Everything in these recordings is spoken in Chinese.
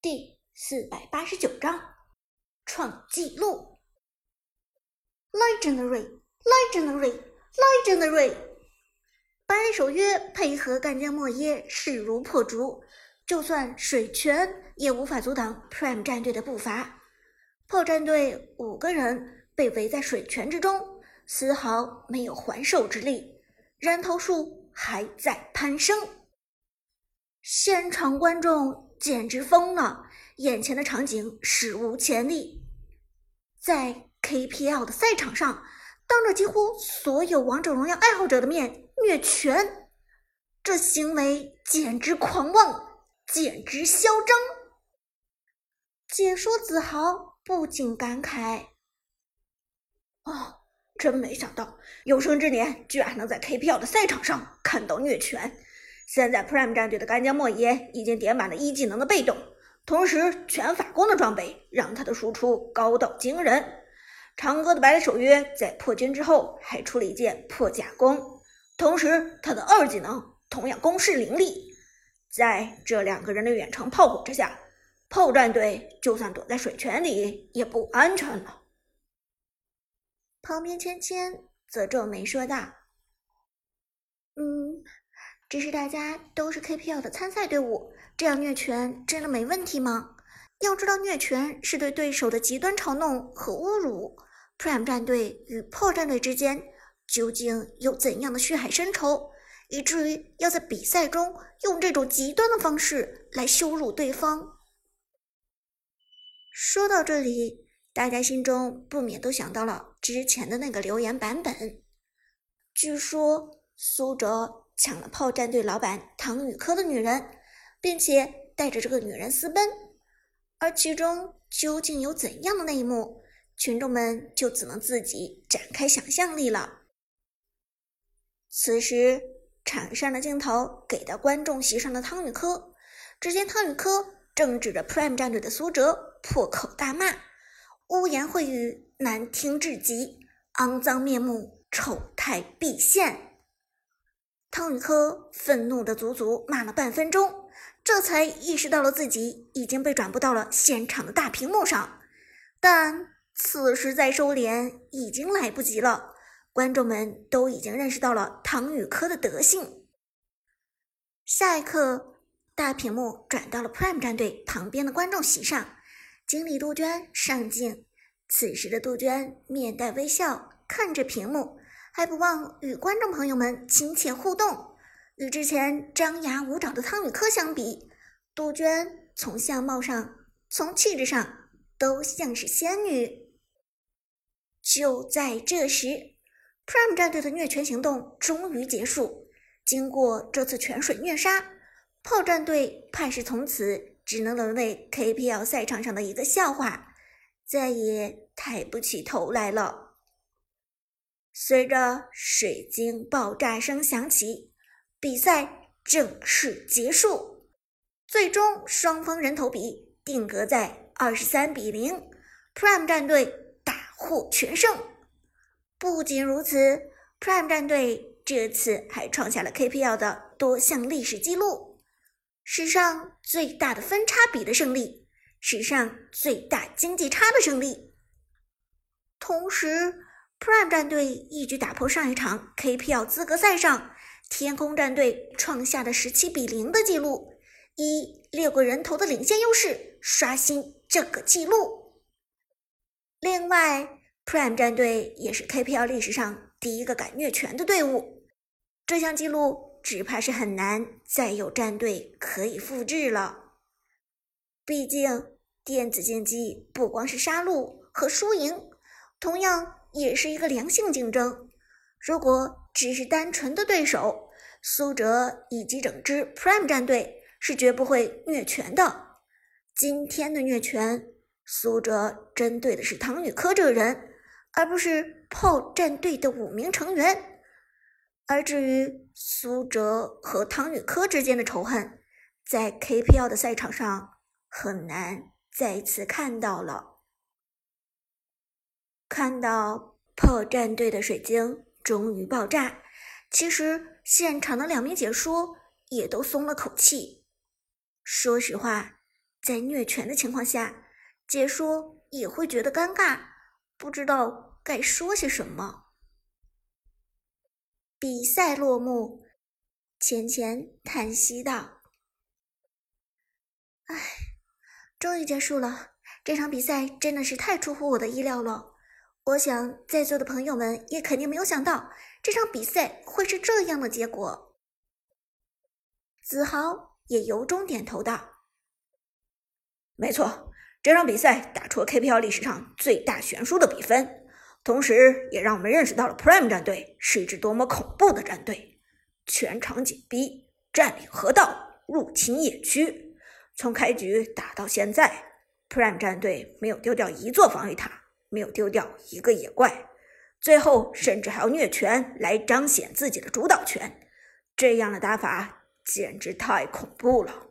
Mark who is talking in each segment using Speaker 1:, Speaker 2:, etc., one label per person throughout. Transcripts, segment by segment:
Speaker 1: 第四百八十九章创纪录。Legendary，Legendary，Legendary！百里守约配合干将莫耶势如破竹，就算水泉也无法阻挡 Prime 战队的步伐。炮战队五个人被围在水泉之中，丝毫没有还手之力，人头数还在攀升。现场观众简直疯了，眼前的场景史无前例。在 KPL 的赛场上，当着几乎所有王者荣耀爱好者的面虐拳，这行为简直狂妄，简直嚣张。解说子豪不禁感慨：“
Speaker 2: 哦，真没想到，有生之年居然能在 KPL 的赛场上看到虐拳。”现在 Prime 战队的干将莫邪已经点满了一技能的被动，同时全法攻的装备让他的输出高到惊人。长歌的百里守约在破军之后还出了一件破甲弓，同时他的二技能同样攻势凌厉。在这两个人的远程炮火之下，炮战队就算躲在水泉里也不安全了。
Speaker 1: 旁边芊芊则皱眉说道：“嗯。”只是大家都是 KPL 的参赛队伍，这样虐拳真的没问题吗？要知道，虐拳是对对手的极端嘲弄和侮辱。Prime 战队与破战队之间究竟有怎样的血海深仇，以至于要在比赛中用这种极端的方式来羞辱对方？说到这里，大家心中不免都想到了之前的那个留言版本。据说苏哲。抢了炮战队老板唐雨科的女人，并且带着这个女人私奔，而其中究竟有怎样的内幕，群众们就只能自己展开想象力了。此时，场上的镜头给到观众席上的汤雨科，只见汤雨科正指着 Prime 战队的苏哲破口大骂，污言秽语难听至极，肮脏面目丑态毕现。汤雨科愤怒的足足骂了半分钟，这才意识到了自己已经被转播到了现场的大屏幕上。但此时再收敛已经来不及了，观众们都已经认识到了汤雨科的德性。下一刻，大屏幕转到了 Prime 战队旁边的观众席上，经理杜鹃上镜。此时的杜鹃面带微笑看着屏幕。还不忘与观众朋友们亲切互动。与之前张牙舞爪的汤宇科相比，杜鹃从相貌上、从气质上都像是仙女。就在这时，Prime 战队的虐拳行动终于结束。经过这次泉水虐杀，炮战队怕是从此只能沦为 KPL 赛场上的一个笑话，再也抬不起头来了。随着水晶爆炸声响起，比赛正式结束。最终双方人头比定格在二十三比零，Prime 战队大获全胜。不仅如此，Prime 战队这次还创下了 KPL 的多项历史记录：史上最大的分差比的胜利，史上最大经济差的胜利。同时，Prime 战队一举打破上一场 KPL 资格赛上天空战队创下的十七比零的记录，以六个人头的领先优势刷新这个记录。另外，Prime 战队也是 KPL 历史上第一个敢虐全的队伍，这项记录只怕是很难再有战队可以复制了。毕竟，电子竞技不光是杀戮和输赢，同样。也是一个良性竞争。如果只是单纯的对手，苏哲以及整支 Prime 战队是绝不会虐拳的。今天的虐拳，苏哲针对的是唐雨科这个人，而不是炮战队的五名成员。而至于苏哲和唐雨科之间的仇恨，在 KPL 的赛场上很难再次看到了。看到炮战队的水晶终于爆炸，其实现场的两名解说也都松了口气。说实话，在虐拳的情况下，解说也会觉得尴尬，不知道该说些什么。比赛落幕，钱钱叹息道：“唉，终于结束了。这场比赛真的是太出乎我的意料了。我想在座的朋友们也肯定没有想到，这场比赛会是这样的结果。”子豪也由衷点头道：“
Speaker 2: 没错，这场比赛打出了 KPL 历史上最大悬殊的比分。”同时，也让我们认识到了 Prime 战队是一支多么恐怖的战队。全场紧逼，占领河道，入侵野区。从开局打到现在，Prime 战队没有丢掉一座防御塔，没有丢掉一个野怪，最后甚至还要虐拳来彰显自己的主导权。这样的打法简直太恐怖了。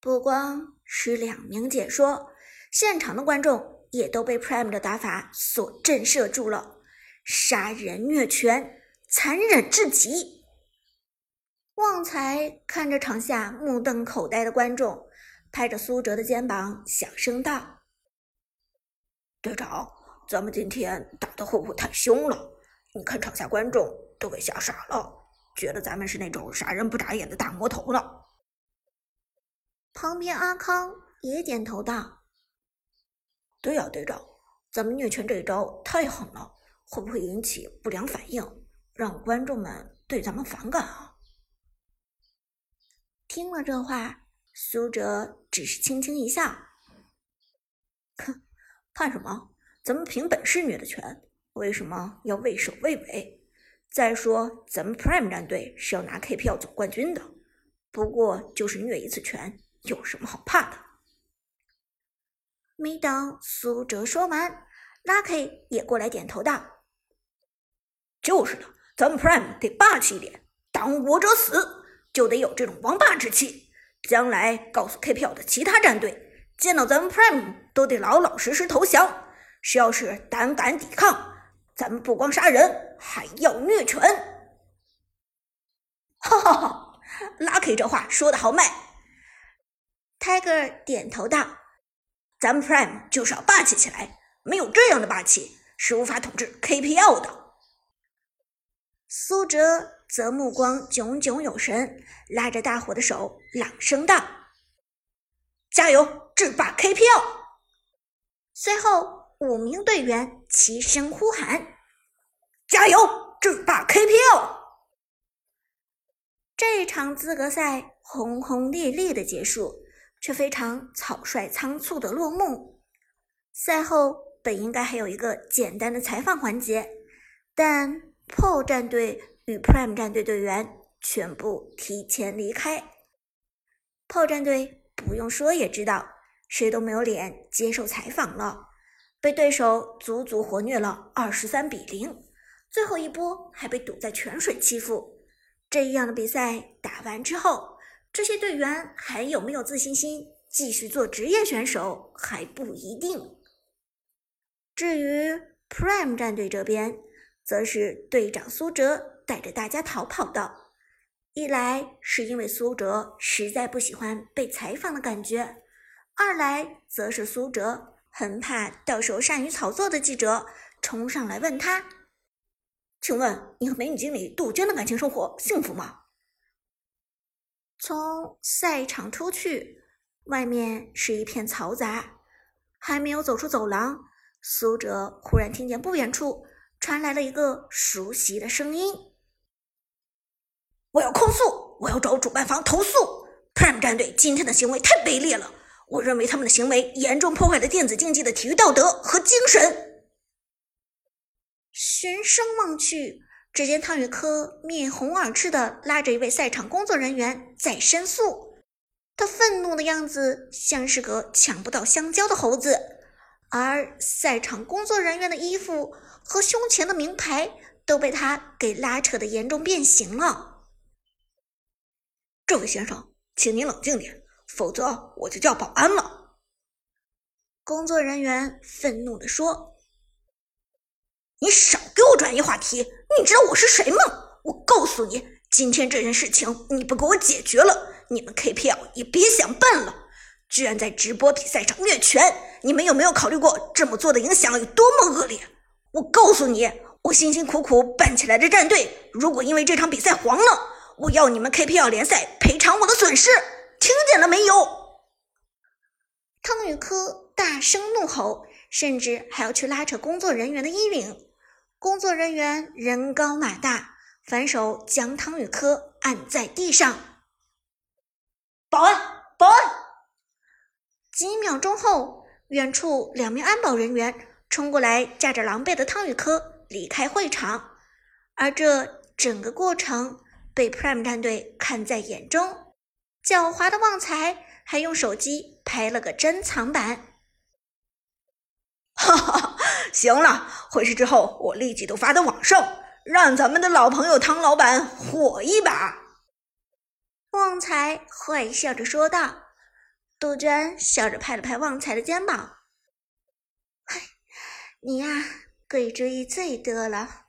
Speaker 1: 不光是两名解说，现场的观众。也都被 Prime 的打法所震慑住了，杀人虐拳，残忍至极。旺财看着场下目瞪口呆的观众，拍着苏哲的肩膀，小声道：“
Speaker 2: 队长，咱们今天打的会不会太凶了？你看场下观众都给吓傻了，觉得咱们是那种杀人不眨眼的大魔头呢。”
Speaker 1: 旁边阿康也点头道。
Speaker 2: 对呀，队长，咱们虐拳这一招太狠了，会不会引起不良反应，让观众们对咱们反感啊？
Speaker 1: 听了这话，苏哲只是轻轻一笑：“
Speaker 2: 哼，看什么？咱们凭本事虐的拳，为什么要畏首畏尾？再说，咱们 Prime 战队是要拿 KPL 总冠军的，不过就是虐一次拳，有什么好怕的？”
Speaker 1: 没等苏哲说完，Lucky 也过来点头道：“
Speaker 2: 就是的，咱们 Prime 得霸气一点，当我者死，就得有这种王霸之气。将来告诉 KPL 的其他战队，见到咱们 Prime 都得老老实实投降。谁要是胆敢抵抗，咱们不光杀人，还要虐犬。”哈哈哈，Lucky 这话说的好卖。
Speaker 1: Tiger 点头道。
Speaker 2: 咱们 Prime 就是要霸气起来，没有这样的霸气是无法统治 KPL 的。
Speaker 1: 苏哲则目光炯炯有神，拉着大伙的手，朗声道：“
Speaker 2: 加油，制霸 KPL！”
Speaker 1: 随后，五名队员齐声呼喊：“
Speaker 2: 加油，制霸 KPL！”
Speaker 1: 这场资格赛轰轰烈烈的结束。却非常草率仓促的落幕。赛后本应该还有一个简单的采访环节，但 PO 战队与 Prime 战队队员全部提前离开。PO 战队不用说也知道，谁都没有脸接受采访了，被对手足足活虐了二十三比零，最后一波还被堵在泉水欺负。这样的比赛打完之后。这些队员还有没有自信心继续做职业选手还不一定。至于 Prime 战队这边，则是队长苏哲带着大家逃跑的。一来是因为苏哲实在不喜欢被采访的感觉，二来则是苏哲很怕到时候善于炒作的记者冲上来问他：“
Speaker 2: 请问你和美女经理杜鹃的感情生活幸福吗？”
Speaker 1: 从赛场出去，外面是一片嘈杂。还没有走出走廊，苏哲忽然听见不远处传来了一个熟悉的声音：“
Speaker 2: 我要控诉！我要找主办方投诉！Prime 战队今天的行为太卑劣了！我认为他们的行为严重破坏了电子竞技的体育道德和精神。”
Speaker 1: 循声望去。只见汤宇科面红耳赤的拉着一位赛场工作人员在申诉，他愤怒的样子像是个抢不到香蕉的猴子，而赛场工作人员的衣服和胸前的名牌都被他给拉扯的严重变形了。
Speaker 2: 这位先生，请您冷静点，否则我就叫保安了。
Speaker 1: 工作人员愤怒地说。
Speaker 2: 你少给我转移话题！你知道我是谁吗？我告诉你，今天这件事情你不给我解决了，你们 KPL 也别想办了，居然在直播比赛上虐拳！你们有没有考虑过这么做的影响有多么恶劣？我告诉你，我辛辛苦苦办起来的战队，如果因为这场比赛黄了，我要你们 KPL 联赛赔偿我的损失，听见了没有？
Speaker 1: 汤宇科大声怒吼，甚至还要去拉扯工作人员的衣领。工作人员人高马大，反手将汤宇科按在地上。
Speaker 2: 保安，保安！
Speaker 1: 几秒钟后，远处两名安保人员冲过来，架着狼狈的汤宇科离开会场。而这整个过程被 Prime 战队看在眼中，狡猾的旺财还用手机拍了个珍藏版。
Speaker 2: 哈哈，行了，回去之后我立即都发到网上，让咱们的老朋友汤老板火一把。
Speaker 1: 旺财坏笑着说道。杜鹃笑着拍了拍旺财的肩膀：“嗨，你呀，鬼主意最多了。”